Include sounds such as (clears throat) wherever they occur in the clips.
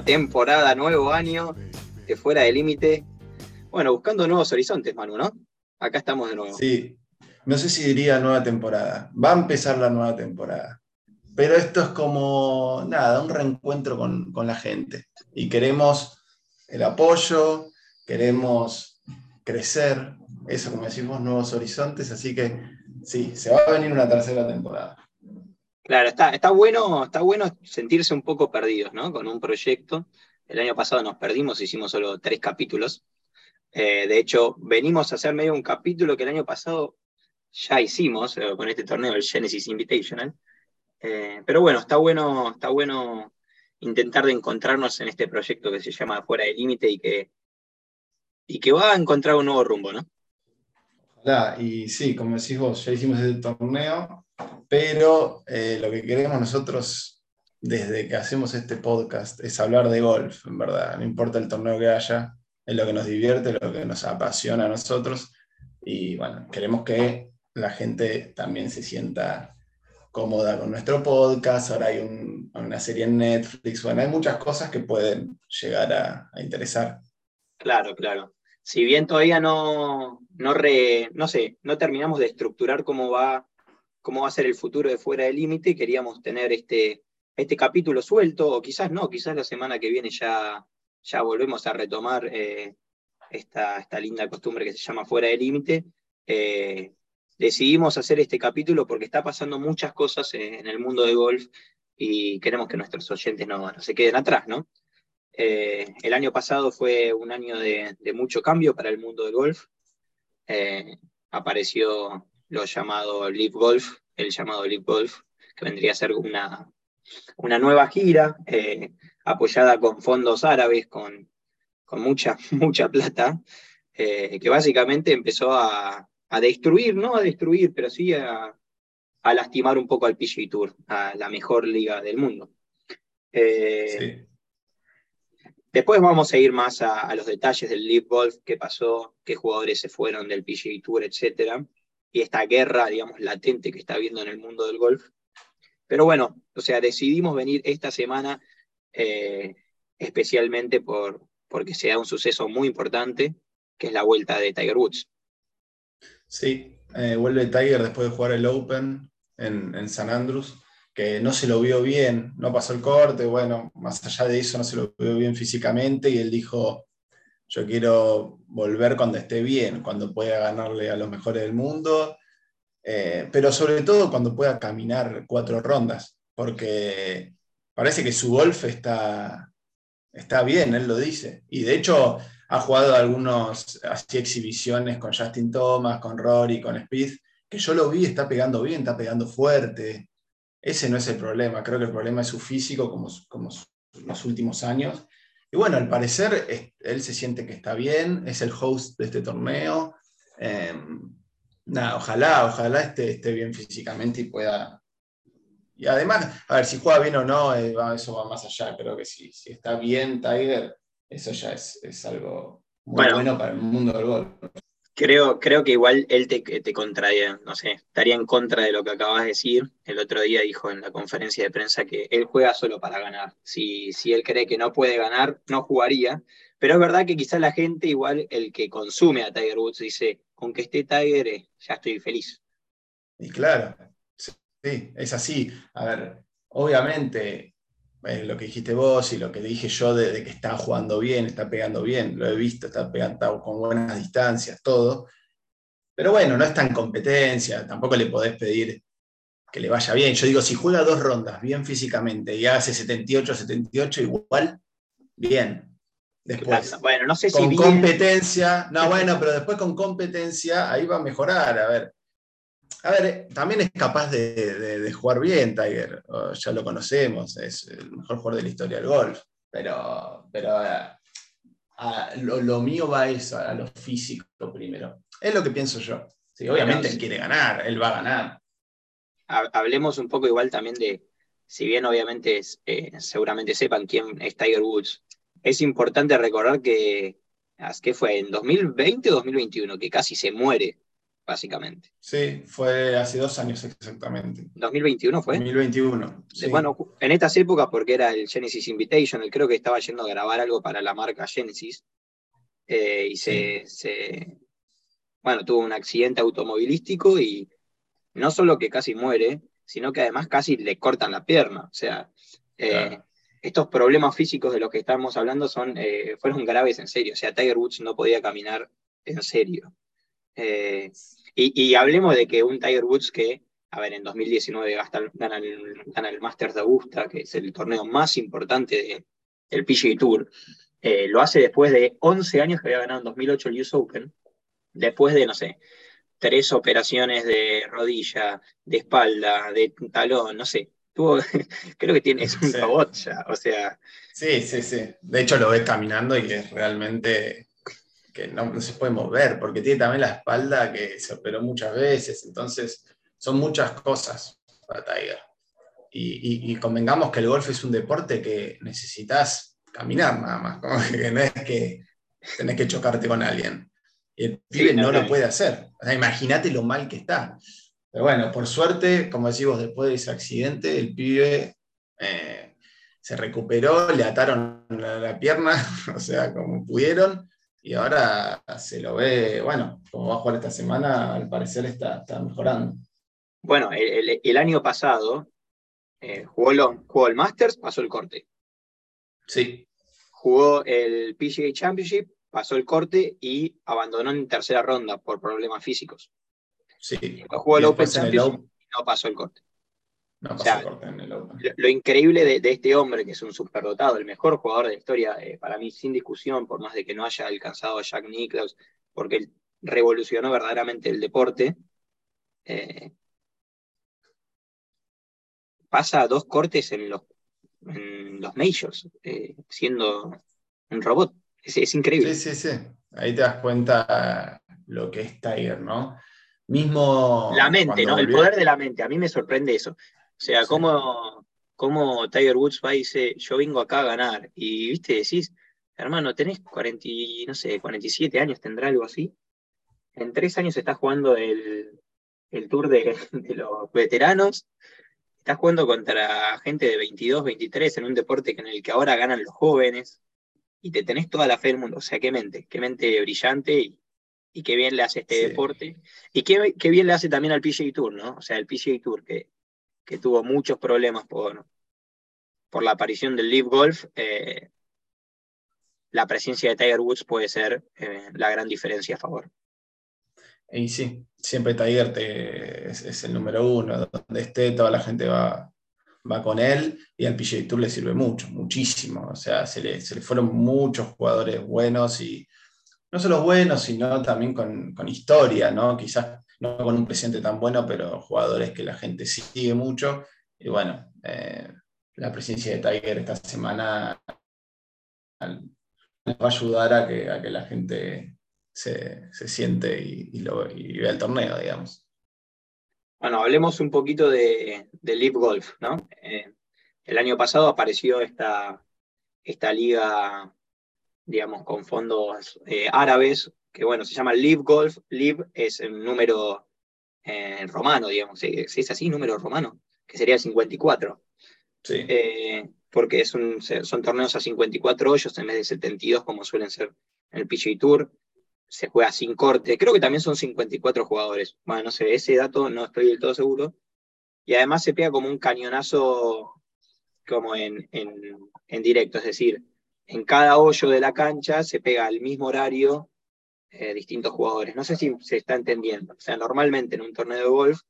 nueva temporada, nuevo año de Fuera de Límite. Bueno, buscando nuevos horizontes, Manu, ¿no? Acá estamos de nuevo. Sí, no sé si diría nueva temporada. Va a empezar la nueva temporada. Pero esto es como, nada, un reencuentro con, con la gente. Y queremos el apoyo, queremos crecer, eso como decimos, nuevos horizontes. Así que sí, se va a venir una tercera temporada. Claro, está, bueno, está bueno sentirse un poco perdidos, ¿no? Con un proyecto. El año pasado nos perdimos, hicimos solo tres capítulos. Eh, de hecho, venimos a hacer medio un capítulo que el año pasado ya hicimos eh, con este torneo, el Genesis Invitational. Eh, pero bueno, está bueno, está bueno intentar de encontrarnos en este proyecto que se llama Fuera del Límite y que, y que va a encontrar un nuevo rumbo, ¿no? Y sí, como decís vos, ya hicimos este torneo, pero eh, lo que queremos nosotros desde que hacemos este podcast es hablar de golf, en verdad. No importa el torneo que haya, es lo que nos divierte, lo que nos apasiona a nosotros. Y bueno, queremos que la gente también se sienta cómoda con nuestro podcast. Ahora hay una serie en Netflix. Bueno, hay muchas cosas que pueden llegar a, interesar. Claro, claro. Si bien todavía no, no, no sé, no terminamos de estructurar cómo va cómo va a ser el futuro de Fuera del Límite, queríamos tener este, este capítulo suelto, o quizás no, quizás la semana que viene ya, ya volvemos a retomar eh, esta, esta, linda costumbre que se llama Fuera del Límite. Eh, decidimos hacer este capítulo porque está pasando muchas cosas en el mundo de golf y queremos que nuestros oyentes no, se queden atrás, ¿no? Eh, el año pasado fue un año de, de, mucho cambio para el mundo del golf. apareció lo llamado Live Golf, el llamado Live Golf, que vendría a ser una, una nueva gira eh, apoyada con fondos árabes, con, con mucha, (laughs) mucha plata, eh, que básicamente empezó a, a, destruir, no a destruir, pero sí a, a, lastimar un poco al PGA Tour, a la mejor liga del mundo. Eh, después vamos a ir más a, los detalles del Live Golf, qué pasó, qué jugadores se fueron del PGA Tour, etcétera y esta guerra, digamos, latente que está habiendo en el mundo del golf. Pero bueno, o sea, decidimos venir esta semana eh, especialmente por, porque se da un suceso muy importante, que es la vuelta de Tiger Woods. Sí, eh, vuelve Tiger después de jugar el Open en, en, San Andrews, que no se lo vio bien, no pasó el corte, bueno, más allá de eso no se lo vio bien físicamente y él dijo, yo quiero volver cuando esté bien, cuando pueda ganarle a los mejores del mundo, eh, pero sobre todo cuando pueda caminar cuatro rondas, porque parece que su golf está, está bien, él lo dice. Y de hecho ha jugado algunos exhibiciones con Justin Thomas, con Rory, con Speed, que yo lo vi, está pegando bien, está pegando fuerte. Ese no es el problema, creo que el problema es su físico como, como los últimos años y bueno, al parecer él se siente que está bien, es el host de este torneo. Em, nada, ojalá, ojalá esté, esté, bien físicamente y pueda. Y además, a ver, si juega bien o no, eh, eso va más allá. Creo que si, si está bien Tiger, eso ya es, es algo muy bueno, para el mundo del golf. Creo, creo que igual él te, te contraría, no sé, estaría en contra de lo que acabas de decir. El otro día dijo en la conferencia de prensa que él juega solo para ganar. Si, si él cree que no puede ganar, no jugaría. Pero es verdad que quizás la gente, igual el que consume a Tiger Woods, dice, con que esté Tiger, eh, ya estoy feliz. Y claro, sí, es así. A ver, obviamente eh, lo que dijiste vos y lo que dije yo de, que está jugando bien, está pegando bien, lo he visto, está pegando con buenas distancias, todo. Pero bueno, no está en competencia, tampoco le podés pedir que le vaya bien. Yo digo, si juega dos rondas bien físicamente y hace 78, 78, igual, bien. Después, bueno, no sé con competencia, no, (laughs) bueno, pero después con competencia ahí va a mejorar. A ver, a ver, eh, también es capaz de, jugar bien Tiger, ya lo conocemos, es el mejor jugador de la historia del golf, pero, pero lo, mío va a eso, a lo físico primero. Es lo que pienso yo. obviamente él quiere ganar, él va a ganar. Hablemos un poco igual también de, si bien obviamente eh, seguramente sepan quién es Tiger Woods, es importante recordar que, ¿qué fue? ¿En 2020 o 2021? Que casi se muere básicamente. Sí, fue hace dos años exactamente. ¿2021 fue? 2021. Bueno, en estas épocas, porque era el Genesis Invitation, creo que estaba yendo a grabar algo para la marca Genesis, eh, y se, se, bueno, tuvo un accidente automovilístico y no solo que casi muere, sino que además casi le cortan la pierna. O sea, eh, estos problemas físicos de los que estamos hablando son, eh, fueron graves en serio. O sea, Tiger Woods no podía caminar en serio. Eh, y, hablemos de que un Tiger Woods que, a ver, en 2019 gana, el, gana el Masters de Augusta, que es el torneo más importante del PGA Tour, lo hace después de 11 años que había ganado en 2008 el US Open, después de, no sé, tres operaciones de rodilla, de espalda, de talón, no sé. Tuvo, (laughs) creo que tiene, es un robot ya, o sea. Sí, sí, sí. De hecho lo ves caminando y es realmente que no, se puede mover, porque tiene también la espalda que se operó muchas veces, entonces son muchas cosas para Tiger. Y, convengamos que el golf es un deporte que necesitas caminar nada más, como (laughs) que no es que tenés que chocarte con alguien. Y el pibe no lo puede hacer. imagínate lo mal que está. Pero bueno, por suerte, como decimos, después de ese accidente, el pibe eh, se recuperó, le ataron la, pierna, (laughs) o sea, como pudieron, y ahora se lo ve, bueno, como va a jugar esta semana, al parecer está, mejorando. Bueno, el, año pasado eh, jugó, jugó el Masters, pasó el corte. Sí. Jugó el PGA Championship, pasó el corte y abandonó en tercera ronda por problemas físicos. Sí. jugó el Open Championship y no pasó el corte. No el corte en el. Lo, increíble de, este hombre, que es un superdotado, el mejor jugador de la historia, eh, para mí sin discusión, por más de que no haya alcanzado a Jack Nicklaus, porque él revolucionó verdaderamente el deporte. Eh, pasa dos cortes en los, en los majors, eh, siendo un robot. Es, increíble. Sí, sí, sí. Ahí te das cuenta lo que es Tiger, ¿no? Mismo. La mente, ¿no? El poder de la mente. A mí me sorprende eso. O sea, cómo, Tiger Woods va y dice, yo vengo acá a ganar. Y, viste, decís, hermano, tenés 40, no sé, 47 años, tendrá algo así. En tres años estás jugando el, tour de, (laughs) de, los veteranos. Estás jugando contra gente de 22, 23 en un deporte en el que ahora ganan los jóvenes y te tenés toda la fe del mundo. O sea, qué mente, qué mente brillante y, y qué bien le hace este deporte. Y qué, qué, bien le hace también al PGA Tour, ¿no? O sea, el PGA Tour que, que tuvo muchos problemas por, por la aparición del Live Golf, eh, la presencia de Tiger Woods puede ser eh, la gran diferencia a favor. Y sí, siempre Tiger es, es, el número uno, donde esté toda la gente va, va con él y al PGA Tour le sirve mucho, muchísimo. O sea, se le, se le fueron muchos jugadores buenos y no solo buenos, sino también con, con, historia, ¿no? Quizás no con un presidente tan bueno, pero jugadores que la gente sigue mucho. Y bueno, eh, la presencia de Tiger esta semana va a ayudar a que, a que la gente se, se siente y, y, vea el torneo, digamos. Bueno, hablemos un poquito de, de Live Golf, ¿no? Eh, el año pasado apareció esta, esta liga, digamos, con fondos eh, árabes, que bueno, se llama Live Golf. Live es el número eh, romano, digamos, si es así, número romano, que sería el 54. Sí. porque es un, son torneos a 54 hoyos en vez de 72 como suelen ser en el PGA Tour se juega sin corte. Creo que también son 54 jugadores. Bueno, no sé, ese dato no estoy del todo seguro. Y además se pega como un cañonazo como en, en, directo, es decir, en cada hoyo de la cancha se pega al mismo horario eh, distintos jugadores. No sé si se está entendiendo. O sea, normalmente en un torneo de golf,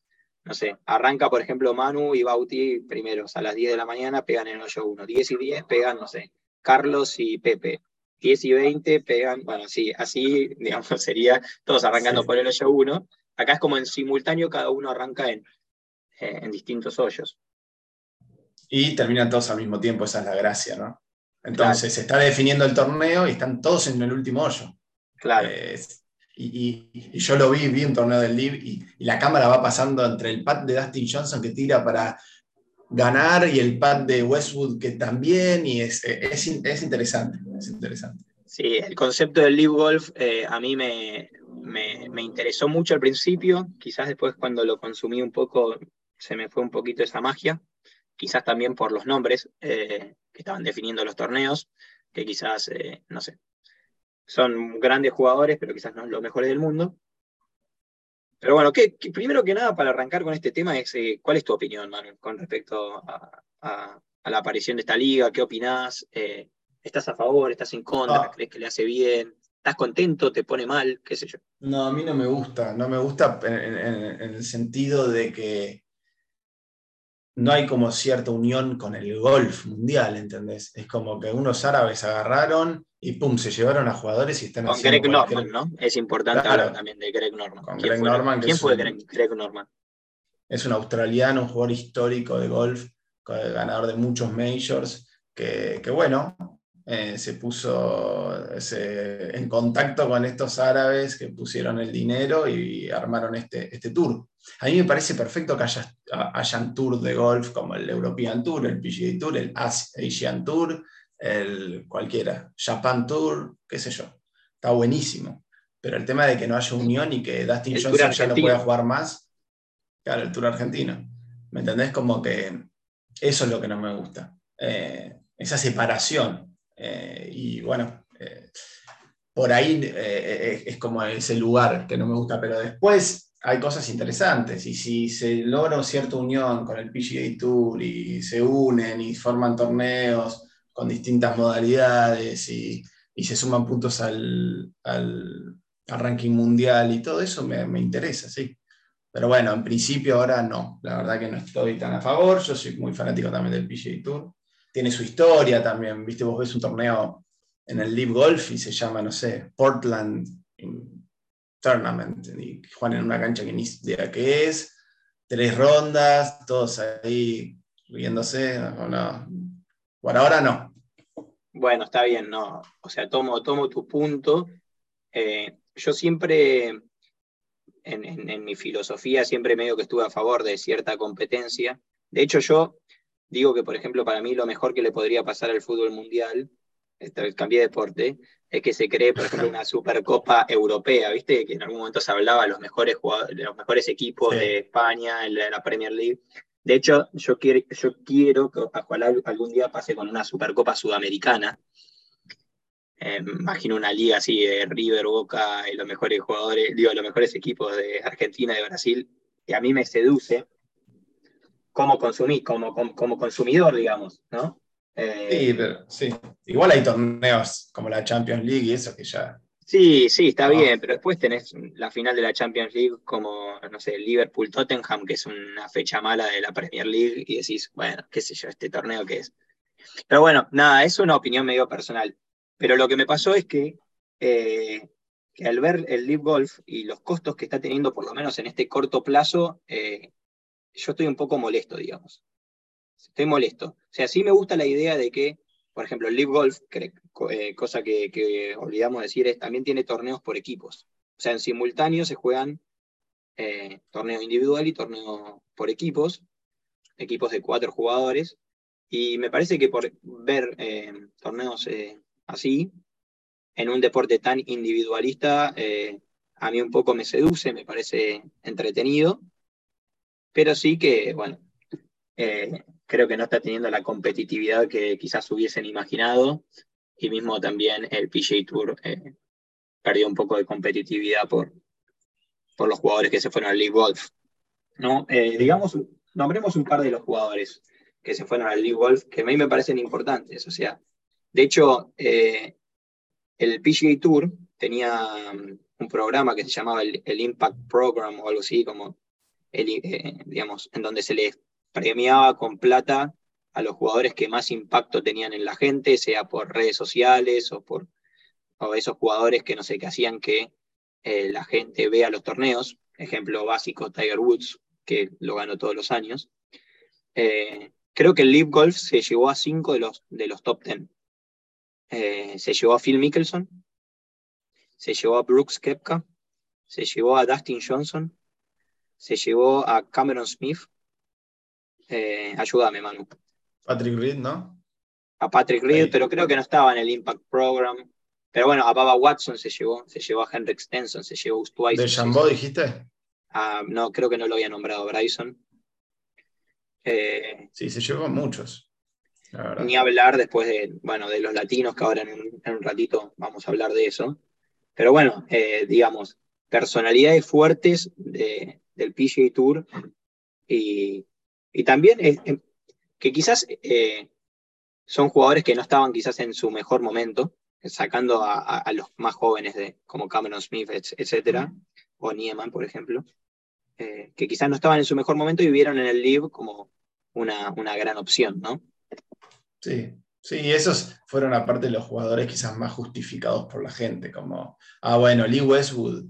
no sé, arranca por ejemplo Manu y Bauti primeros a las 10 de la mañana, pegan en el hoyo 1. 10 y 10 pegan, no sé, Carlos y Pepe. 10 y 20 pegan, bueno, sí, así, (laughs) digamos, sería todos arrancando por el hoyo 1. Acá es como en simultáneo, cada uno arranca en, eh, en distintos hoyos. Y terminan todos al mismo tiempo, esa es la gracia, ¿no? Entonces se está definiendo el torneo y están todos en el último hoyo. Claro. y, yo lo vi, vi un torneo del Live y, la cámara va pasando entre el pad de Dustin Johnson que tira para ganar y el pad de Westwood que también, y es, es, interesante, es interesante. Sí, el concepto del Live Golf eh, a mí me, me, interesó mucho al principio, quizás después cuando lo consumí un poco se me fue un poquito esa magia, quizás también por los nombres eh, que estaban definiendo los torneos, que quizás, eh, no sé, son grandes jugadores, pero quizás no los mejores del mundo. Pero bueno, que, primero que nada, para arrancar con este tema, es eh, ¿cuál es tu opinión, Manuel, con respecto a, la aparición de esta liga? ¿Qué opinás? ¿Estás a favor? ¿Estás en contra? Ah. ¿Crees que le hace bien? ¿Estás contento? ¿Te pone mal? ¿Qué sé yo? No, a mí no me gusta. No me gusta en, el sentido de que no hay como cierta unión con el golf mundial, ¿entendés? Es como que unos árabes agarraron y pum, se llevaron a jugadores y están con Greg Norman, ¿no? Es importante hablar también de Greg Norman. Con ¿Quién Greg fue, Norman. ¿Quién fue Greg, Norman? Es un australiano, un jugador histórico de golf, ganador de muchos majors, que, que bueno, eh, se puso en contacto con estos árabes que pusieron el dinero y armaron este, este tour. A mí me parece perfecto que haya, hayan tours de golf como el European Tour, el PGA Tour, el Asian Tour, el cualquiera, Japan Tour, qué sé yo. Está buenísimo. Pero el tema de que no haya unión y que Dustin Johnson ya no pueda jugar más, claro, el Tour argentino. ¿Me entendés? Como que eso es lo que no me gusta. Eh, esa separación. Eh, y bueno, eh, por ahí eh, es como ese lugar que no me gusta, pero después hay cosas interesantes y si se logra cierta unión con el PGA Tour y se unen y forman torneos con distintas modalidades y, se suman puntos al, ranking mundial y todo eso me, me interesa, sí. Pero bueno, en principio ahora no, la verdad que no estoy tan a favor, yo soy muy fanático también del PGA Tour tiene su historia también. Viste, vos ves un torneo en el Live Golf y se llama, no sé, Portland Tournament. Y juegan en una cancha que ni idea qué es. Tres rondas, todos ahí riéndose. No, Por ahora no. Bueno, está bien, no. O sea, tomo, tomo tu punto. Eh, yo siempre, en, en, mi filosofía, siempre medio que estuve a favor de cierta competencia. De hecho, yo digo que, por ejemplo, para mí lo mejor que le podría pasar al fútbol mundial, esta vez cambié de deporte, es que se cree, por ejemplo, una Supercopa Europea, ¿viste? Que en algún momento se hablaba de los mejores, de los mejores equipos de España, en la, Premier League. De hecho, yo quiero, yo quiero que ojalá algún día pase con una Supercopa Sudamericana. Eh, imagino una liga así de River, Boca y los mejores jugadores, digo, los mejores equipos de Argentina y de Brasil, que a mí me seduce, como, consumir, como, como, consumidor, digamos, ¿no? Eh, sí, pero sí. Igual hay torneos como la Champions League y eso que ya. Sí, sí, está bien, pero después tenés la final de la Champions League como, no sé, Liverpool-Tottenham, que es una fecha mala de la Premier League, y decís, bueno, qué sé yo, este torneo que es. Pero bueno, nada, es una opinión medio personal. Pero lo que me pasó es que, eh, que al ver el Live Golf y los costos que está teniendo, por lo menos en este corto plazo, eh, yo estoy un poco molesto, digamos. Estoy molesto. O sea, sí me gusta la idea de que, por ejemplo, el Live Golf, eh, cosa que, olvidamos decir, es también tiene torneos por equipos. O sea, en simultáneo se juegan eh, torneo individual y torneo por equipos, equipos de cuatro jugadores. Y me parece que por ver eh, torneos así, en un deporte tan individualista, a mí un poco me seduce, me parece entretenido pero sí que, bueno, eh, creo que no está teniendo la competitividad que quizás hubiesen imaginado, y mismo también el PGA Tour eh, perdió un poco de competitividad por, por los jugadores que se fueron al League Golf. ¿no? Eh, digamos, nombremos un par de los jugadores que se fueron al League Golf que a mí me parecen importantes. O sea, de hecho, el PGA Tour tenía um, un programa que se llamaba el, el, Impact Program o algo así, como eh, digamos, en donde se les premiaba con plata a los jugadores que más impacto tenían en la gente, sea por redes sociales o por esos jugadores que no sé, que hacían que eh, la gente vea los torneos. Ejemplo básico, Tiger Woods, que lo ganó todos los años. Eh, creo que el Live Golf se llevó a cinco de los, de los top ten. se llevó a Phil Mickelson, se llevó a Brooks Kepka, se llevó a Dustin Johnson, se llevó a Cameron Smith. Eh, ayúdame, Manu. Patrick Reed, ¿no? A Patrick Reed, pero creo que no estaba en el Impact Program. pero bueno, a Baba Watson se llevó, se llevó a Henrik Stenson, se llevó a Ustwais. ¿De Jambó dijiste? Ah, no, creo que no lo había nombrado Bryson. Eh, sí, se llevó a muchos. Ni hablar después de, bueno, de los latinos, que ahora en un, ratito vamos a hablar de eso. Pero bueno, eh, digamos, personalidades fuertes del PGA Tour y, también que quizás eh, son jugadores que no estaban quizás en su mejor momento, sacando a, los más jóvenes de, como Cameron Smith, etcétera, o Nieman, por ejemplo, eh, que quizás no estaban en su mejor momento y vieron en el Live como una, una gran opción, ¿no? Sí, sí, esos fueron aparte los jugadores quizás más justificados por la gente, como, ah, bueno, Lee Westwood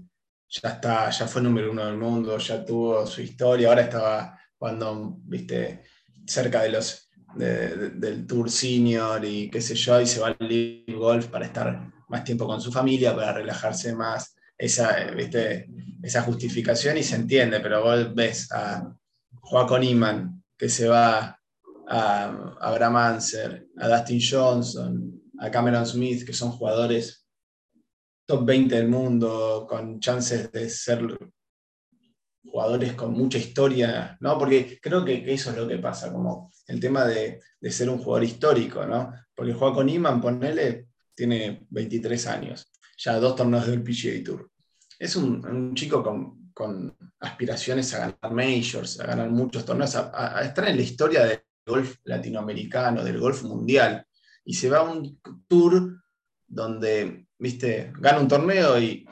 ya está, ya fue número uno del mundo, ya tuvo su historia, ahora estaba cuando, viste, cerca de los del Tour Senior y qué sé yo, y se va al Live Golf para estar más tiempo con su familia, para relajarse más. Esa, ¿viste? esa justificación y se entiende, pero vos ves a Joaquín Iman que se va a Abraham Anser, a Dustin Johnson, a Cameron Smith, que son jugadores top 20 del mundo, con chances de ser jugadores con mucha historia, ¿no? Porque creo que, eso es lo que pasa, como el tema de, ser un jugador histórico, ¿no? Porque juega con Iman, ponele, tiene 23 años, ya dos torneos del PGA Tour. Es un, chico con, aspiraciones a ganar majors, a ganar muchos torneos, a, estar en la historia del golf latinoamericano, del golf mundial, y se va a un tour donde, viste, gana un torneo y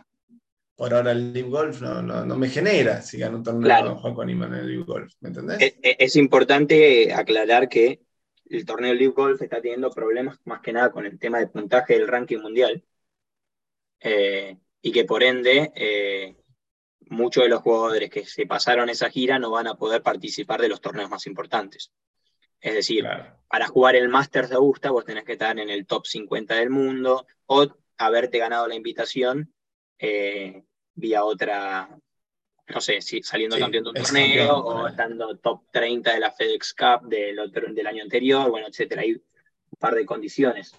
por ahora el Live Golf no, me genera si gano un torneo con Iman en el Live Golf, ¿me entendés? Es, importante aclarar que el torneo Live Golf está teniendo problemas más que nada con el tema de puntaje del ranking mundial eh, y que por ende eh, muchos de los jugadores que se pasaron esa gira no van a poder participar de los torneos más importantes. Es decir, para jugar el Masters de Augusta vos tenés que estar en el top 50 del mundo o haberte ganado la invitación eh, vía otra, no sé, si saliendo campeón de un torneo o estando top 30 de la FedEx Cup del, otro, del año anterior, bueno, etcétera. Hay un par de condiciones.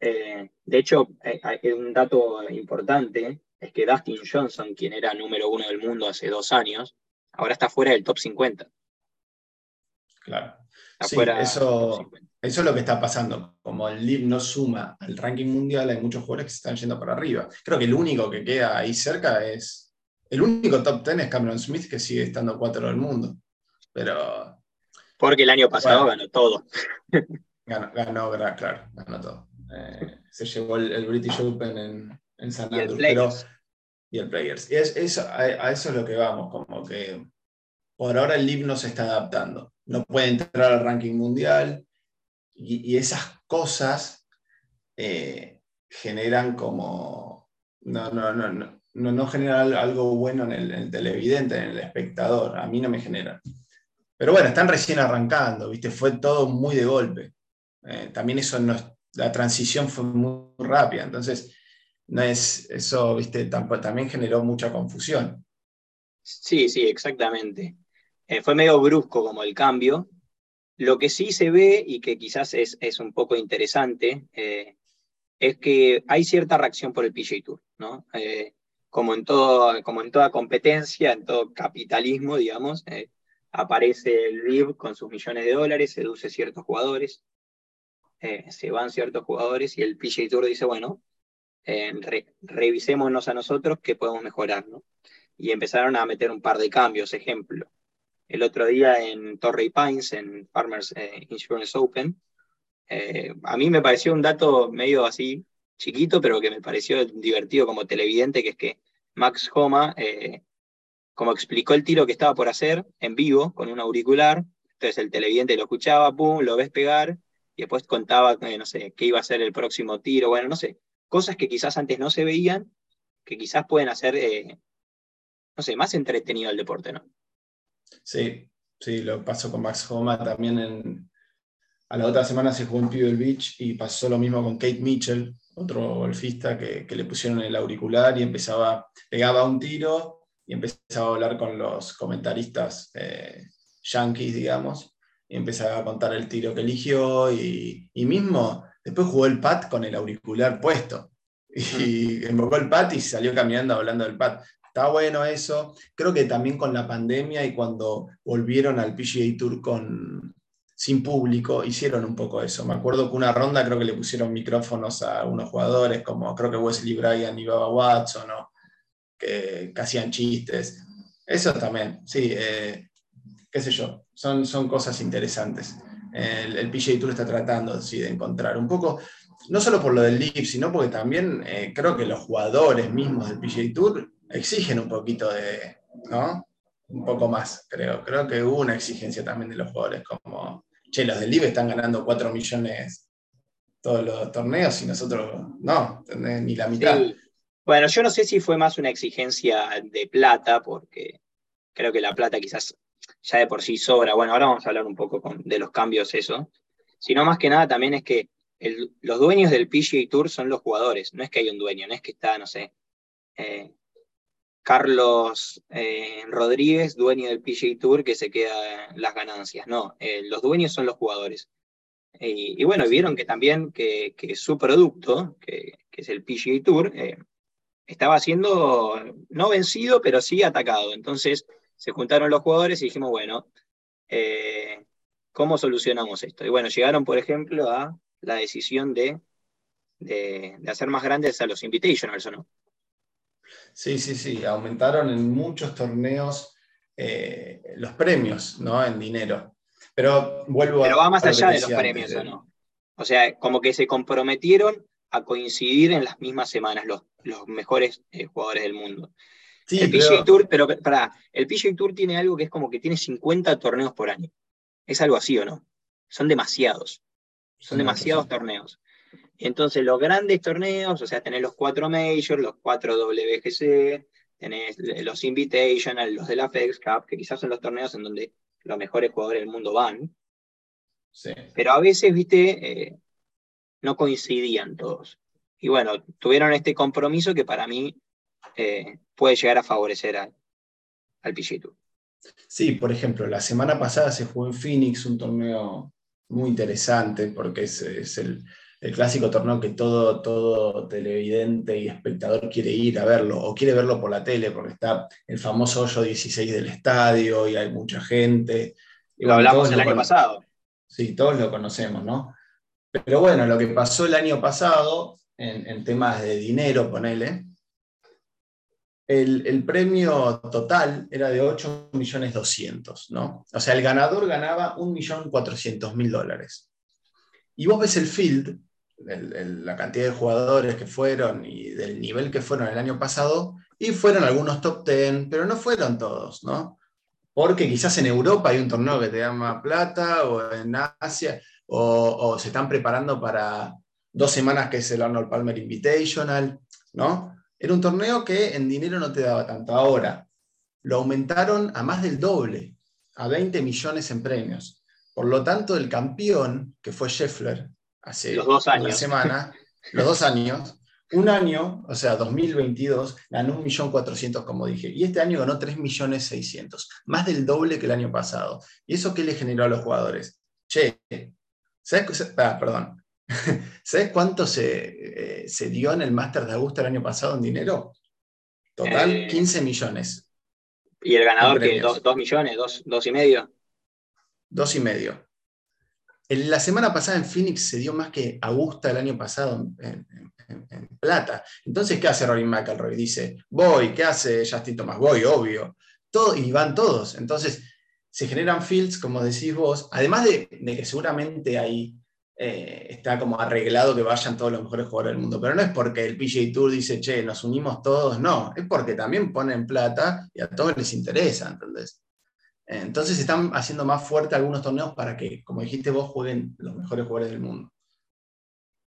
Eh, de hecho, hay, un dato importante es que Dustin Johnson, quien era número uno del mundo hace dos años, ahora está fuera del top 50. Claro. Sí, eso, eso es lo que está pasando. Como el LIV no suma al ranking mundial, hay muchos jugadores que se están yendo para arriba. Creo que el único que queda ahí cerca es. El único top 10 es Cameron Smith, que sigue estando cuatro del mundo. Pero. Porque el año pasado ganó todo. Ganó, ganó, claro, ganó todo. Eh, se llevó el, British Open en, en San Andrews. Y el Players. Y eso, a, a, eso es lo que vamos, como que por ahora el LIV no se está adaptando. No puede entrar al ranking mundial, y, esas cosas eh, generan como, no, no, no, no, no generan algo bueno en el, televidente, en el espectador, a mí no me genera. Pero bueno, están recién arrancando, ¿viste? Fue todo muy de golpe. Eh, también eso no la transición fue muy rápida, entonces no es eso, ¿viste? también generó mucha confusión. Sí, sí, exactamente. Eh, fue medio brusco como el cambio, lo que sí se ve y que quizás es, un poco interesante eh, es que hay cierta reacción por el PGA Tour, ¿no? Eh, como, en todo, como en toda competencia, en todo capitalismo, digamos, aparece el RIV con sus millones de dólares, seduce ciertos jugadores, se van ciertos jugadores y el PGA Tour dice, bueno, revisémonos a nosotros qué podemos mejorar, ¿no? Y empezaron a meter un par de cambios, ejemplo el otro día en Torrey Pines, en Farmers eh, Insurance Open. Eh, a mí me pareció un dato medio así chiquito, pero que me pareció divertido como televidente, que es que Max Homa, eh, como explicó el tiro que estaba por hacer en vivo con un auricular, entonces el televidente lo escuchaba, pum, lo ves pegar, y después contaba, no sé, qué iba a ser el próximo tiro, bueno, no sé, cosas que quizás antes no se veían, que quizás pueden hacer, no sé, más entretenido el deporte, ¿no? Sí, sí, lo pasó con Max Homa también en, a la otra semana se jugó en Pebble Beach y pasó lo mismo con Kate Mitchell, otro golfista que, le pusieron el auricular y empezaba, pegaba un tiro y empezaba a hablar con los comentaristas eh, yankees, digamos, y empezaba a contar el tiro que eligió y, mismo después jugó el pat con el auricular puesto. y (laughs) invocó el PAT y salió caminando hablando del PAT. Está bueno eso. Creo que también con la pandemia y cuando volvieron al PGA Tour con, sin público, hicieron un poco eso. Me acuerdo que una ronda creo que le pusieron micrófonos a unos jugadores, como creo que Wesley Bryan y Baba Watson, que, hacían chistes. Eso también, sí, eh, qué sé yo, son, son cosas interesantes. El, PGA Tour está tratando de encontrar un poco no solo por lo del Leaf, sino porque también eh, creo que los jugadores mismos del PGA Tour exigen un poquito de, ¿no? Un poco más, creo. Creo que hubo una exigencia también de los jugadores, como, che, los del Leaf están ganando 4 millones todos los torneos y nosotros no, ni la mitad. Bueno, yo no sé si fue más una exigencia de plata, porque creo que la plata quizás ya de por sí sobra. Bueno, ahora vamos a hablar un poco de los cambios, eso. Sino más que nada también es que los dueños del PGA Tour son los jugadores, no es que hay un dueño, no es que está, no sé, eh, Carlos eh, Rodríguez, dueño del PGA Tour, que se queda las ganancias, no, eh, los dueños son los jugadores. Y, bueno, vieron que también que, su producto, que, es el PGA Tour, estaba siendo no vencido, pero sí atacado. Entonces se juntaron los jugadores y dijimos, bueno, ¿cómo solucionamos esto? Y bueno, llegaron, por ejemplo, a la decisión de, de, hacer más grandes a los Invitationals, ¿o no? Sí, sí, sí, aumentaron en muchos torneos eh, los premios, ¿no? En dinero. Pero vuelvo Pero va más allá de los premios, ¿o no? O sea, como que se comprometieron a coincidir en las mismas semanas los, los mejores eh, jugadores del mundo. Sí, el PGA Tour, pero para, el PGA Tour tiene algo que es como que tiene 50 torneos por año. ¿Es algo así o no? Son demasiados. Son demasiados torneos. Entonces, los grandes torneos, o sea, tenés los cuatro Majors, los cuatro WGC, tenés los Invitational, los de la FedEx Cup, que quizás son los torneos en donde los mejores jugadores del mundo van. Sí. Pero a veces, viste, eh, no coincidían todos. Y bueno, tuvieron este compromiso que para mí eh, puede llegar a favorecer al Tour. Sí, por ejemplo, la semana pasada se jugó en Phoenix un torneo muy interesante porque es, el, clásico torneo que todo, todo televidente y espectador quiere ir a verlo o quiere verlo por la tele porque está el famoso hoyo 16 del estadio y hay mucha gente. lo hablamos el año pasado. Sí, todos lo conocemos, ¿no? Pero bueno, lo que pasó el año pasado en, en temas de dinero, ponele, el, premio total era de 8 millones 200, ¿no? O sea, el ganador ganaba 1.400.000 dólares. Y vos ves el field, la cantidad de jugadores que fueron y del nivel que fueron el año pasado, y fueron algunos top 10, pero no fueron todos, ¿no? Porque quizás en Europa hay un torneo que te llama plata, o en Asia, o, o se están preparando para dos semanas que es el Arnold Palmer Invitational, ¿no? Era un torneo que en dinero no te daba tanto. Ahora, lo aumentaron a más del doble, a 20 millones en premios. Por lo tanto, el campeón, que fue Scheffler, hace dos años. una semana, los dos años, un año, o sea, 2022, ganó 1.400.000, como dije, y este año ganó 3.600.000, más del doble que el año pasado. ¿Y eso qué le generó a los jugadores? Che, ¿sabes? Ah, perdón, (laughs) ¿Sabes cuánto eh, se, dio en el Máster de Augusta el año pasado en dinero? Total, 15 eh, millones. ¿Y el ganador que ¿2 millones? ¿2, y medio? Dos y medio. La semana pasada en Phoenix se dio más que Augusta el año pasado en, plata. Entonces, ¿qué hace Rory McElroy? Dice, voy, ¿qué hace Justin Thomas? Voy, obvio. Todo, y van todos. Entonces, se generan fields, como decís vos, además de, que seguramente hay eh, está como arreglado que vayan todos los mejores jugadores del mundo. Pero no es porque el PGA Tour dice, che, nos unimos todos, no, es porque también ponen plata y a todos les interesa, ¿entendés? Entonces están haciendo más fuerte algunos torneos para que, como dijiste vos, jueguen los mejores jugadores del mundo.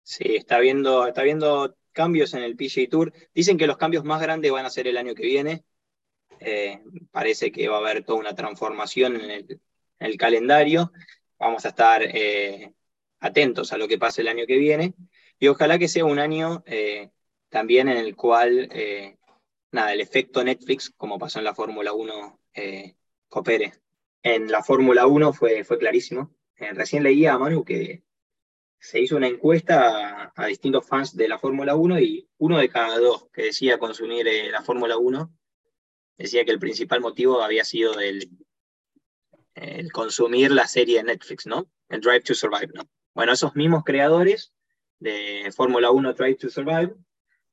Sí, está viendo, está viendo cambios en el PGA Tour. Dicen que los cambios más grandes van a ser el año que viene. Eh, parece que va a haber toda una transformación en el, calendario. Vamos a estar eh, atentos a lo que pase el año que viene y ojalá que sea un año eh, también en el cual, nada, el efecto Netflix, como pasó en la Fórmula 1, eh, coopere. En la Fórmula 1 fue, fue clarísimo. recién leía a Manu que se hizo una encuesta a, distintos fans de la Fórmula 1 y uno de cada dos que decía consumir eh, la Fórmula 1 decía que el principal motivo había sido el, el consumir la serie de Netflix, ¿no? El Drive to Survive, ¿no? Bueno, esos mismos creadores de Fórmula 1 Drive to Survive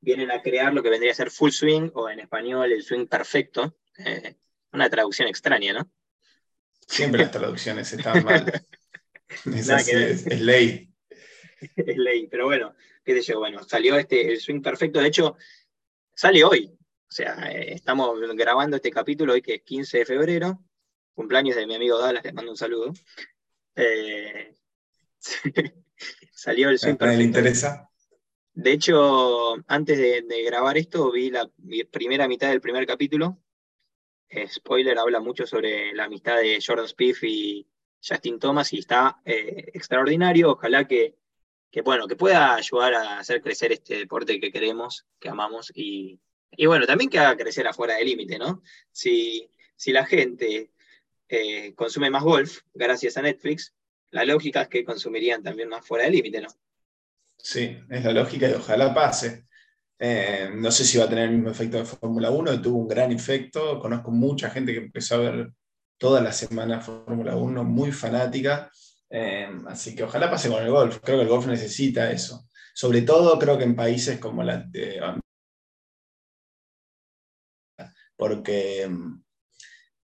vienen a crear lo que vendría a ser Full Swing o en español el swing perfecto. Eh, una traducción extraña, ¿no? Siempre las (laughs) traducciones están mal. (laughs) es, ley. Es ley, pero bueno, qué sé yo, bueno, salió este, el swing perfecto, de hecho, sale hoy. O sea, eh, estamos grabando este capítulo hoy que es 15 de febrero, cumpleaños de mi amigo Dallas, le mando un saludo. Eh, (laughs) salió el swing perfecto. ¿Le interesa? De hecho, antes de, grabar esto, vi la primera mitad del primer capítulo. Eh, spoiler, habla mucho sobre la amistad de Jordan Spieth y Justin Thomas y está eh, extraordinario. Ojalá que, bueno, que pueda ayudar a hacer crecer este deporte que queremos, que amamos y, bueno, también que haga crecer afuera del límite, ¿no? Si, si la gente eh, consume más golf gracias a Netflix, la lógica es que consumirían también más fuera del límite, ¿no? Sí, es la lógica y ojalá pase. Eh, no sé si va a tener el mismo efecto de Fórmula 1, tuvo un gran efecto. Conozco mucha gente que empezó a ver toda la semana Fórmula 1, muy fanática. Eh, así que ojalá pase con el golf. Creo que el golf necesita eso. Sobre todo creo que en países como la de, porque mm,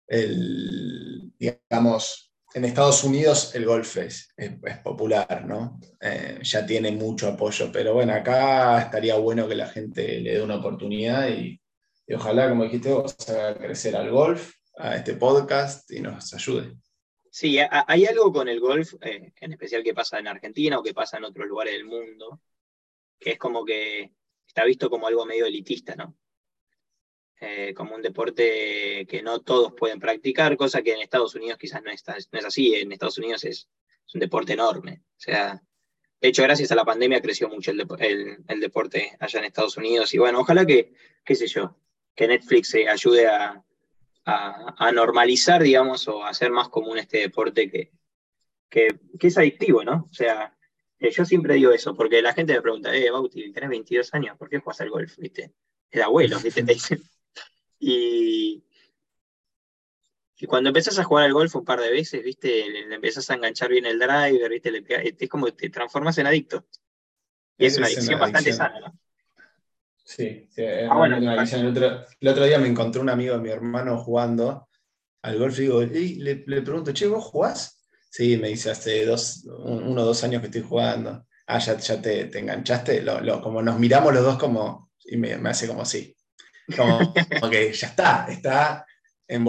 el, digamos, en Estados Unidos el golf es, popular, ¿no? Eh, ya tiene mucho apoyo, pero bueno, acá estaría bueno que la gente le dé una oportunidad y, ojalá, como dijiste vos, haga crecer al golf, a este podcast y nos ayude. Sí, hay algo con el golf, eh, en especial que pasa en Argentina o que pasa en otros lugares del mundo, que es como que está visto como algo medio elitista, ¿no? Eh, como un deporte que no todos pueden practicar, cosa que en Estados Unidos quizás no, es así. En Estados Unidos es, un deporte enorme. O sea, de hecho, gracias a la pandemia creció mucho el, deporte allá en Estados Unidos. Y bueno, ojalá que, qué sé yo, que Netflix se ayude a, normalizar, digamos, o a hacer más común este deporte que, que, es adictivo, ¿no? O sea, eh, yo siempre digo eso, porque la gente me pregunta, eh, Bauti, tenés 22 años, ¿por qué juegas al golf? ¿Viste? El abuelo, ¿viste? Te dicen, y, y cuando empezás a jugar al golf un par de veces, ¿viste? Le, empezás a enganchar bien el driver, ¿viste? es como que te transformas en adicto. Y es, una adicción bastante sana, ¿no? Sí, ah, bueno, El, otro, día me encontré un amigo de mi hermano jugando al golf y, digo, le, pregunto, che, ¿vos jugás? Sí, me dice, hace dos, uno o dos años que estoy jugando. Ah, ya, ya te, te enganchaste. como nos miramos los dos como, y me, me hace como sí. Como, que ya está, está en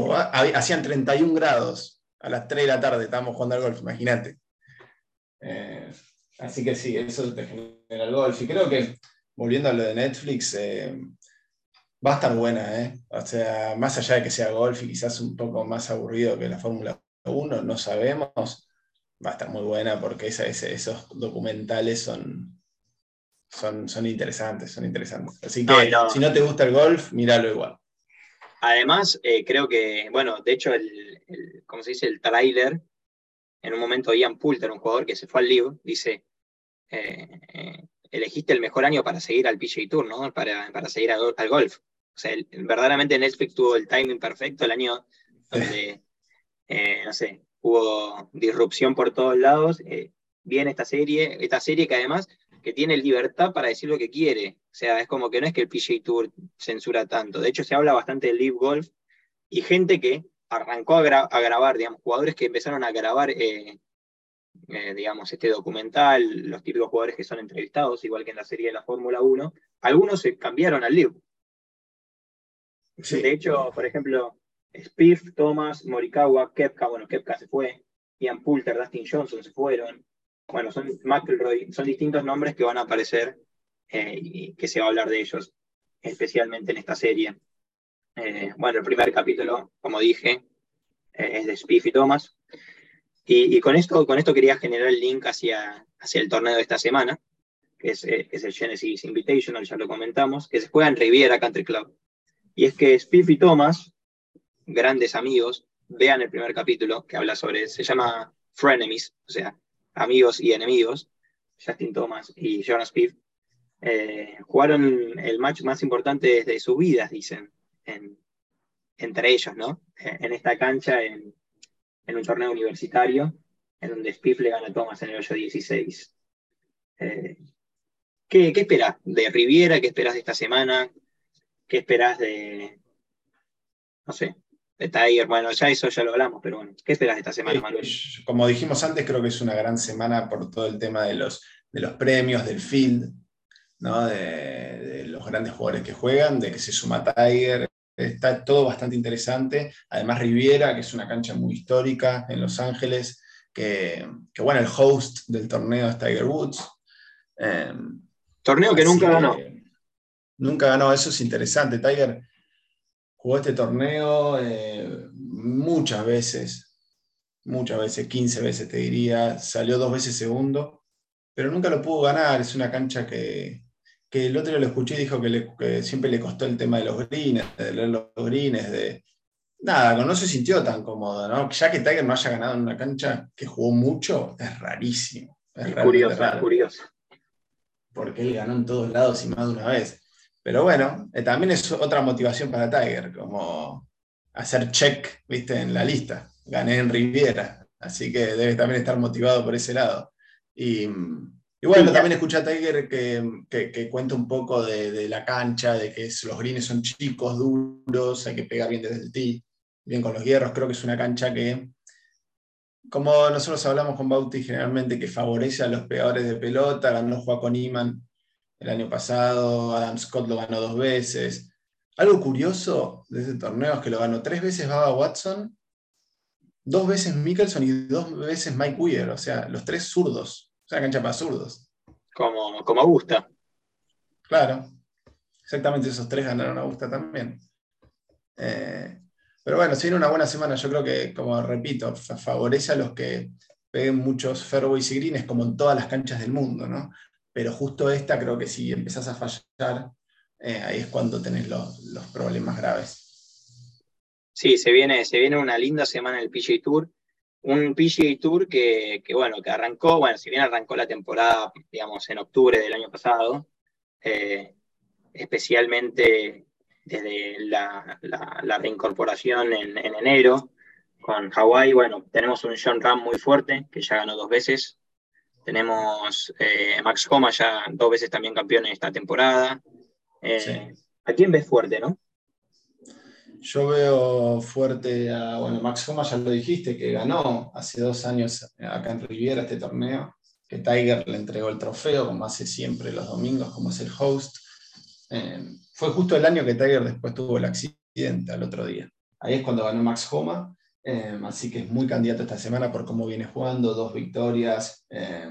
Hacían 31 grados a las 3 de la tarde, estábamos jugando al golf, imagínate. Eh, así que sí, eso te genera el golf. Y creo que, volviendo a lo de Netflix, eh, va a estar buena, ¿eh? O sea, más allá de que sea golf y quizás un poco más aburrido que la Fórmula 1, no sabemos, va a estar muy buena porque esos documentales son, son, interesantes, son interesantes. Así que si no te gusta el golf, míralo igual. Además, eh, creo que, bueno, de hecho, el, ¿cómo se dice? El trailer, en un momento Ian Poulter, un jugador que se fue al Live, dice, eh, eh, elegiste el mejor año para seguir al PGA Tour, ¿no? Para, para seguir al, golf. O sea, verdaderamente Netflix tuvo el timing perfecto, el año donde, (laughs) no sé, hubo disrupción por todos lados. viene esta serie, esta serie que además que tiene libertad para decir lo que quiere. O sea, es como que no es que el PGA Tour censura tanto. De hecho, se habla bastante del Live Golf y gente que arrancó a, grabar, digamos, jugadores que empezaron a grabar, eh, eh, digamos, este documental, los típicos jugadores que son entrevistados, igual que en la serie de la Fórmula 1, algunos se cambiaron al Live. De hecho, por ejemplo, Spiff, Thomas, Morikawa, Kepka, bueno, Kepka se fue, Ian Poulter, Dustin Johnson se fueron, bueno, son McElroy, son distintos nombres que van a aparecer eh, y que se va a hablar de ellos, especialmente en esta serie. Eh, bueno, el primer capítulo, como dije, eh, es de Spiff y Thomas. Y, con, esto, con esto quería generar el link hacia, hacia el torneo de esta semana, que es, es el Genesis Invitational, ya lo comentamos, que se juega en Riviera Country Club. Y es que Spiff y Thomas, grandes amigos, vean el primer capítulo que habla sobre, se llama Frenemies, o sea, amigos y enemigos. Justin Thomas y Jonas Speed, eh, jugaron el match más importante de sus vidas, dicen, entre ellos, ¿no? Eh, en esta cancha, en, un torneo universitario, en donde Spiff le gana a Thomas en el hoyo 16. Eh, ¿qué, ¿Qué de Riviera? ¿Qué esperas de esta semana? ¿Qué esperas de, no sé, de Tiger? Bueno, ya eso ya lo hablamos, pero bueno, ¿qué esperas de esta semana, Manuel? Como dijimos antes, creo que es una gran semana por todo el tema de los, de los premios, del field, de, los grandes jugadores que juegan, de que se suma Tiger. Está todo bastante interesante. Además, Riviera, que es una cancha muy histórica en Los Ángeles, que, bueno, el host del torneo es Tiger Woods. Em, torneo que nunca ganó. nunca ganó, eso es interesante. Tiger jugó este torneo eh, muchas veces, muchas veces, 15 veces te diría, salió dos veces segundo, pero nunca lo pudo ganar. Es una cancha que, que el otro lo escuché y dijo que, siempre le costó el tema de los greens, de leer los greens, de... Nada, no se sintió tan cómodo, ¿no? Ya que Tiger no haya ganado en una cancha que jugó mucho, es rarísimo. Es, curioso, es curioso. Porque él ganó en todos lados y más de una vez. Pero bueno, eh, también es otra motivación para Tiger, como hacer check, viste, en la lista. Gané en Riviera, así que debe también estar motivado por ese lado. Y, y bueno, también escuché a Tiger que, cuenta un poco de, la cancha, de que los greens son chicos, duros, hay que pegar bien desde el tee, bien con los hierros. Creo que es una cancha que, como nosotros hablamos con Bauti generalmente, que favorece a los pegadores de pelota. Ganó Joaquín Iman el año pasado, Adam Scott lo ganó dos veces. Algo curioso de ese torneo es que lo ganó tres veces Baba Watson, dos veces Mickelson y dos veces Mike Weir, o sea, los tres zurdos una cancha para zurdos. Como, como Augusta. Claro, exactamente esos tres ganaron Augusta también. Eh, pero bueno, si viene una buena semana, yo creo que, como repito, favorece a los que peguen muchos fairways y greens, como en todas las canchas del mundo, ¿no? Pero justo esta creo que si empezás a fallar, eh, ahí es cuando tenés los, problemas graves. Sí, se viene, se viene una linda semana en el PGA Tour un PGA Tour que, bueno, que arrancó, bueno, si bien arrancó la temporada, digamos, en octubre del año pasado, eh, especialmente desde la, reincorporación en, enero con Hawái, bueno, tenemos un John Ram muy fuerte, que ya ganó dos veces, tenemos eh, Max Homa ya dos veces también campeón en esta temporada. Eh, ¿A quién ves fuerte, no? Yo veo fuerte a, bueno, Max Homa, ya lo dijiste, que ganó hace dos años acá en Riviera este torneo, que Tiger le entregó el trofeo, como hace siempre los domingos, como es el host. Eh, fue justo el año que Tiger después tuvo el accidente al otro día. Ahí es cuando ganó Max Homa, eh, así que es muy candidato esta semana por cómo viene jugando, dos victorias. Eh,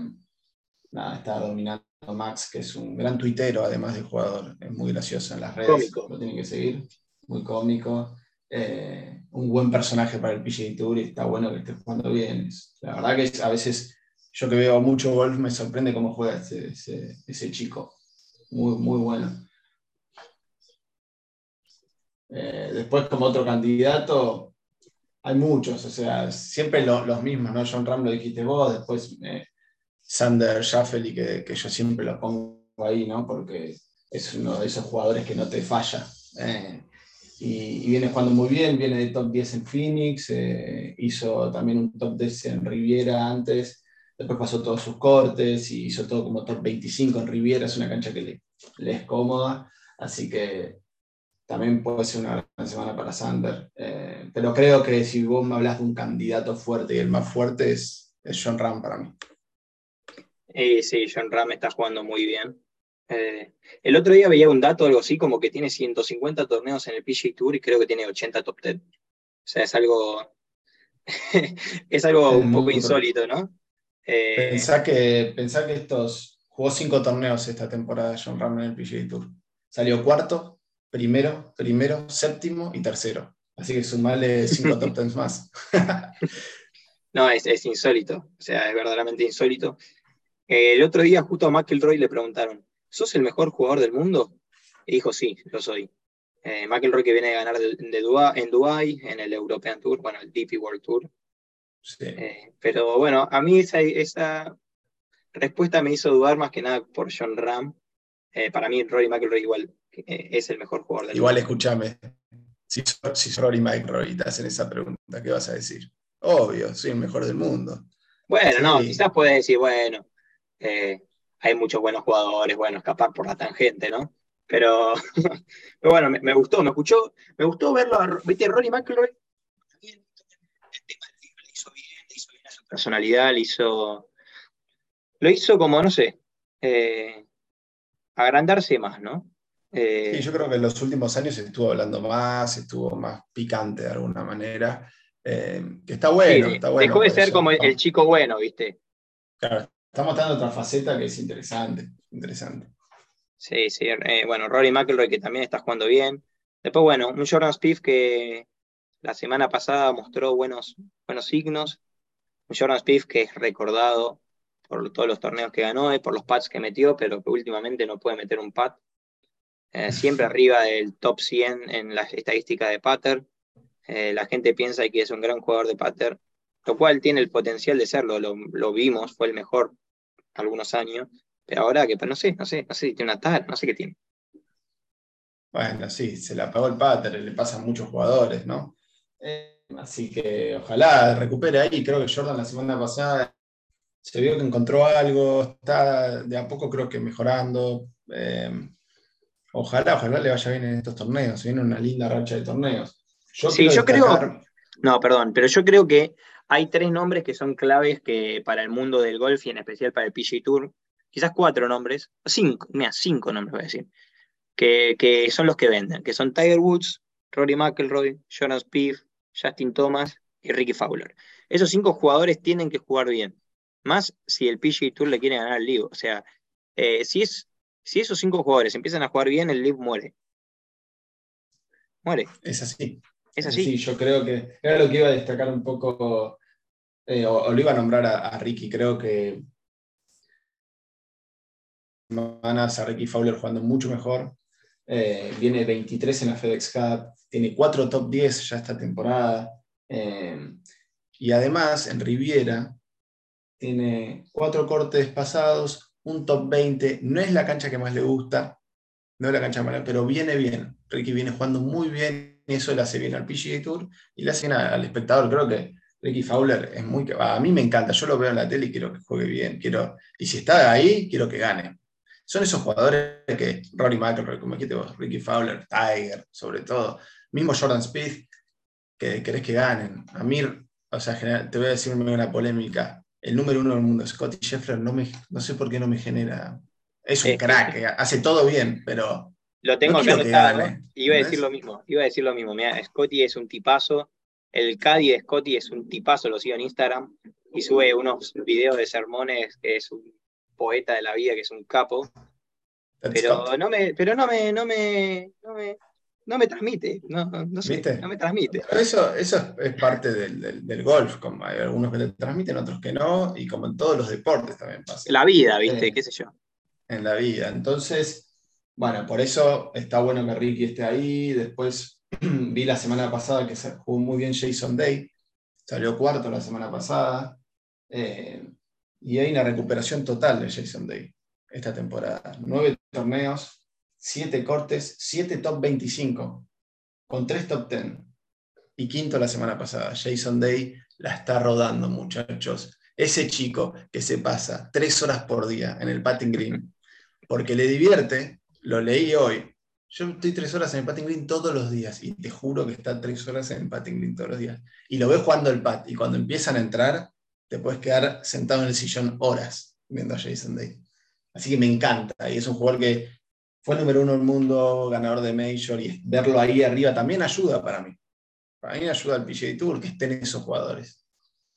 nada, está dominando Max, que es un gran tuitero, además de jugador, es muy gracioso en las redes, lo tienen que seguir muy cómico, eh, un buen personaje para el PGA Tour y está bueno que esté jugando bien. La verdad que a veces yo que veo mucho golf me sorprende cómo juega ese, chico. Muy, muy bueno. Eh, después como otro candidato, hay muchos, o sea, siempre los mismos, ¿no? John Ram lo dijiste vos, después eh, Sander Schaffel que, que yo siempre lo pongo ahí, ¿no? Porque es uno de esos jugadores que no te falla y, viene jugando muy bien, viene de top 10 en Phoenix, eh, hizo también un top 10 en Riviera antes, después pasó todos sus cortes y hizo todo como top 25 en Riviera, es una cancha que le, es cómoda, así que también puede ser una gran semana para Sander. Eh, pero creo que si vos me hablas de un candidato fuerte y el más fuerte es, es John Ram para mí. sí, John Ram está jugando muy bien. Eh, el otro día veía un dato, algo así, como que tiene 150 torneos en el PGA Tour y creo que tiene 80 top 10. O sea, es algo, (laughs) es algo un poco insólito, ¿no? Eh, pensá, que, pensá que estos, jugó cinco torneos esta temporada John Ram en el PGA Tour. Salió cuarto, primero, primero, séptimo y tercero. Así que sumarle cinco (laughs) top 10 más. (laughs) no, es, es, insólito. O sea, es verdaderamente insólito. Eh, el otro día justo a McElroy le preguntaron, ¿sos el mejor jugador del mundo? Y dijo, sí, lo soy. Eh, McElroy que viene a ganar de, en Dubai, en el European Tour, bueno, el DP World Tour. Sí. Eh, pero bueno, a mí esa, esa, respuesta me hizo dudar más que nada por John Ram. Eh, para mí, Rory McIlroy igual eh, es el mejor jugador del Igual, escúchame. Si, si Rory McIlroy te hacen esa pregunta, ¿qué vas a decir? Obvio, soy el mejor del mundo. Bueno, no, quizás puedes decir, bueno, eh, hay muchos buenos jugadores, bueno, escapar por la tangente, ¿no? Pero, (laughs) pero bueno, me, gustó, me escuchó, me gustó verlo, viste, Rory McIlroy, el tema le hizo bien, le hizo bien a su personalidad, le hizo, lo hizo como, no sé, eh, agrandarse más, ¿no? Eh, sí, yo creo que en los últimos años estuvo hablando más, estuvo más picante de alguna manera. Eh, que está bueno, está bueno. Dejó de ser como el, chico bueno, ¿viste? Claro, está mostrando otra faceta que es interesante, interesante. Sí, sí, bueno, Rory McIlroy que también está jugando bien. Después, bueno, un Jordan Spieth que la semana pasada mostró buenos, buenos signos. Un Jordan Spieth que es recordado por todos los torneos que ganó y por los pads que metió, pero que últimamente no puede meter un pad. Eh, siempre arriba del top 100 en las estadísticas de patter. Eh, la gente piensa que es un gran jugador de patter, lo cual tiene el potencial de serlo, lo, vimos, fue el mejor algunos años, pero ahora que no sé, no sé, no sé si tiene una tal, no sé qué tiene. Bueno, sí, se le apagó el patter, le pasan muchos jugadores, ¿no? Eh, así que ojalá recupere ahí. Creo que Jordan la semana pasada se vio que encontró algo, está de a poco creo que mejorando. Ojalá, ojalá le vaya bien en estos torneos, viene una linda racha de torneos. Yo sí, yo creo, no, perdón, pero yo creo que hay tres nombres que son claves que para el mundo del golf y en especial para el PGA Tour, quizás cuatro nombres, cinco, mira, cinco nombres voy a decir, que, que son los que venden, que son Tiger Woods, Rory McIlroy, Jonas Spieth, Justin Thomas y Ricky Fowler. Esos cinco jugadores tienen que jugar bien. Más si el PGA Tour le quiere ganar al Live. O sea, eh, si, es, si esos cinco jugadores empiezan a jugar bien, el Live muere. Muere. Es así. Es así. Sí, yo creo que era lo que iba a destacar un poco, eh, o, lo iba a nombrar a, Ricky. Creo que semanas a Ricky Fowler jugando mucho mejor. Eh, viene 23 en la FedEx Cup, tiene 4 top 10 ya esta temporada. y además, en Riviera, tiene cuatro cortes pasados, un top 20, no es la cancha que más le gusta, no es la cancha mala, pero viene bien. Ricky viene jugando muy bien eso le hace bien al PGA Tour y le hace bien al espectador. Creo que Ricky Fowler es muy... A mí me encanta, yo lo veo en la tele y quiero que juegue bien. Quiero, y si está ahí, quiero que gane. Son esos jugadores que Rory McIlroy, como dijiste vos, Ricky Fowler, Tiger, sobre todo, mismo Jordan Speed, que querés que ganen. A mí, o sea, te voy a decir una polémica el número uno del mundo, Scotty Scheffler, no, me, no sé por qué no me genera. Es un crack, eh, hace todo bien, pero. Lo tengo acá anotado. Iba a decir lo mismo. Iba a decir lo mismo. Mira, Scotty es un tipazo. El Caddy de Scotty es un tipazo, lo sigo en Instagram. Y sube unos videos de sermones que es un poeta de la vida, que es un capo. pero no me, pero no me, no me, no me, no me transmite, no, no sé, no me transmite. eso, eso es parte del, del, golf, como hay algunos que te transmiten, otros que no, y como en todos los deportes también pasa. La vida, ¿viste? Eh, ¿Qué sé yo? En la vida. Entonces, bueno, por eso está bueno que Ricky esté ahí. Después (clears throat) vi la semana pasada que se jugó muy bien Jason Day, salió cuarto la semana pasada. Eh, y hay una recuperación total de Jason Day esta temporada. Nueve torneos, 7 cortes, 7 top 25, con 3 top 10. Y quinto la semana pasada, Jason Day la está rodando, muchachos. Ese chico que se pasa 3 horas por día en el patting green, porque le divierte, lo leí hoy. Yo estoy 3 horas en el patting green todos los días y te juro que está 3 horas en el patting green todos los días. Y lo ves jugando el pat y cuando empiezan a entrar, te puedes quedar sentado en el sillón horas viendo a Jason Day. Así que me encanta y es un jugador que fue el número uno del mundo, ganador de Major, y verlo ahí arriba también ayuda para mí. Para mí ayuda al PGA Tour que estén esos jugadores.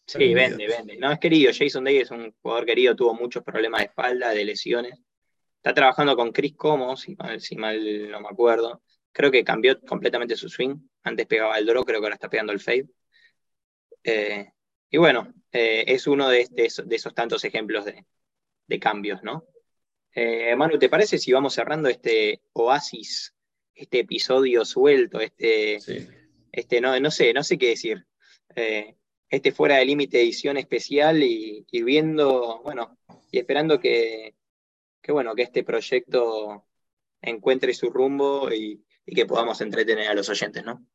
Sí, vende, vende. No, es querido. Jason Day es un jugador querido, tuvo muchos problemas de espalda, de lesiones. Está trabajando con Chris Como, si mal, si mal no me acuerdo. Creo que cambió completamente su swing. Antes pegaba el draw, creo que ahora está pegando el fade. Eh, y bueno, eh, es uno de, esos, tantos ejemplos de, de cambios, ¿no? Eh, Manu, ¿te parece si vamos cerrando este oasis, este episodio suelto, este, este no, no sé, no sé qué decir, eh, este fuera de límite edición especial y, viendo, bueno, y esperando que, bueno, que este proyecto encuentre su rumbo y, que podamos entretener a los oyentes, ¿no?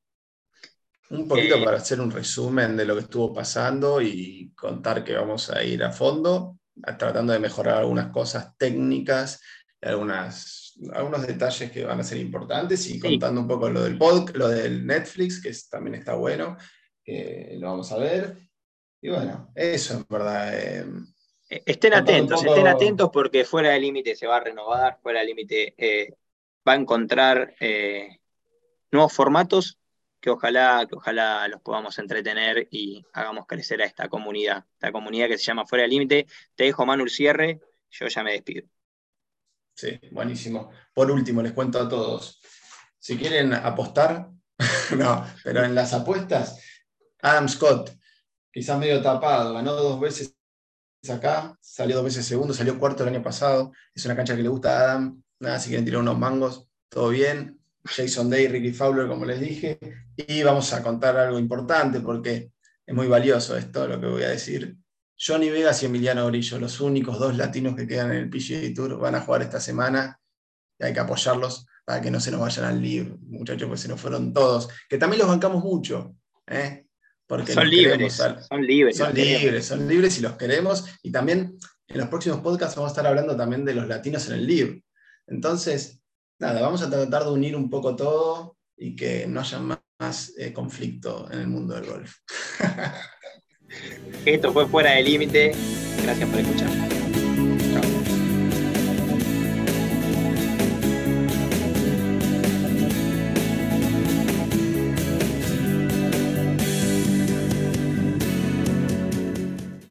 Un poquito Eh, para hacer un resumen de lo que estuvo pasando y contar que vamos a ir a fondo, tratando de mejorar algunas cosas técnicas, algunas, algunos detalles que van a ser importantes y contando un poco lo del pod, lo del Netflix, que es- también está bueno, que lo vamos a ver. Y bueno, eso en verdad. eh, Eh, Estén atentos, poco- estén atentos porque fuera de límite se va a renovar, fuera de límite eh, va a encontrar eh, nuevos formatos ojalá, que ojalá los podamos entretener y hagamos crecer a esta comunidad, esta comunidad que se llama Fuera de Límite. Te dejo Manu el cierre, yo ya me despido. Sí, buenísimo. Por último, les cuento a todos, si quieren apostar, (laughs) no, pero en las apuestas, Adam Scott, quizás medio tapado, ganó dos veces acá, salió dos veces segundo, salió cuarto el año pasado, es una cancha que le gusta a Adam, nada, si quieren tirar unos mangos, todo bien. Jason Day, Ricky Fowler, como les dije, y vamos a contar algo importante porque es muy valioso esto, lo que voy a decir. Johnny Vegas y Emiliano Grillo, los únicos dos latinos que quedan en el PGA Tour, van a jugar esta semana y hay que apoyarlos para que no se nos vayan al libre, muchachos, porque se nos fueron todos, que también los bancamos mucho, ¿eh? porque Son libres, son libres. son queremos. libres, son libres y los queremos. Y también en los próximos podcasts vamos a estar hablando también de los latinos en el libro. Entonces, nada, vamos a tratar de unir un poco todo y que no haya más, eh, conflicto en el mundo del golf. (laughs) Esto fue Fuera de Límite. Gracias por escuchar.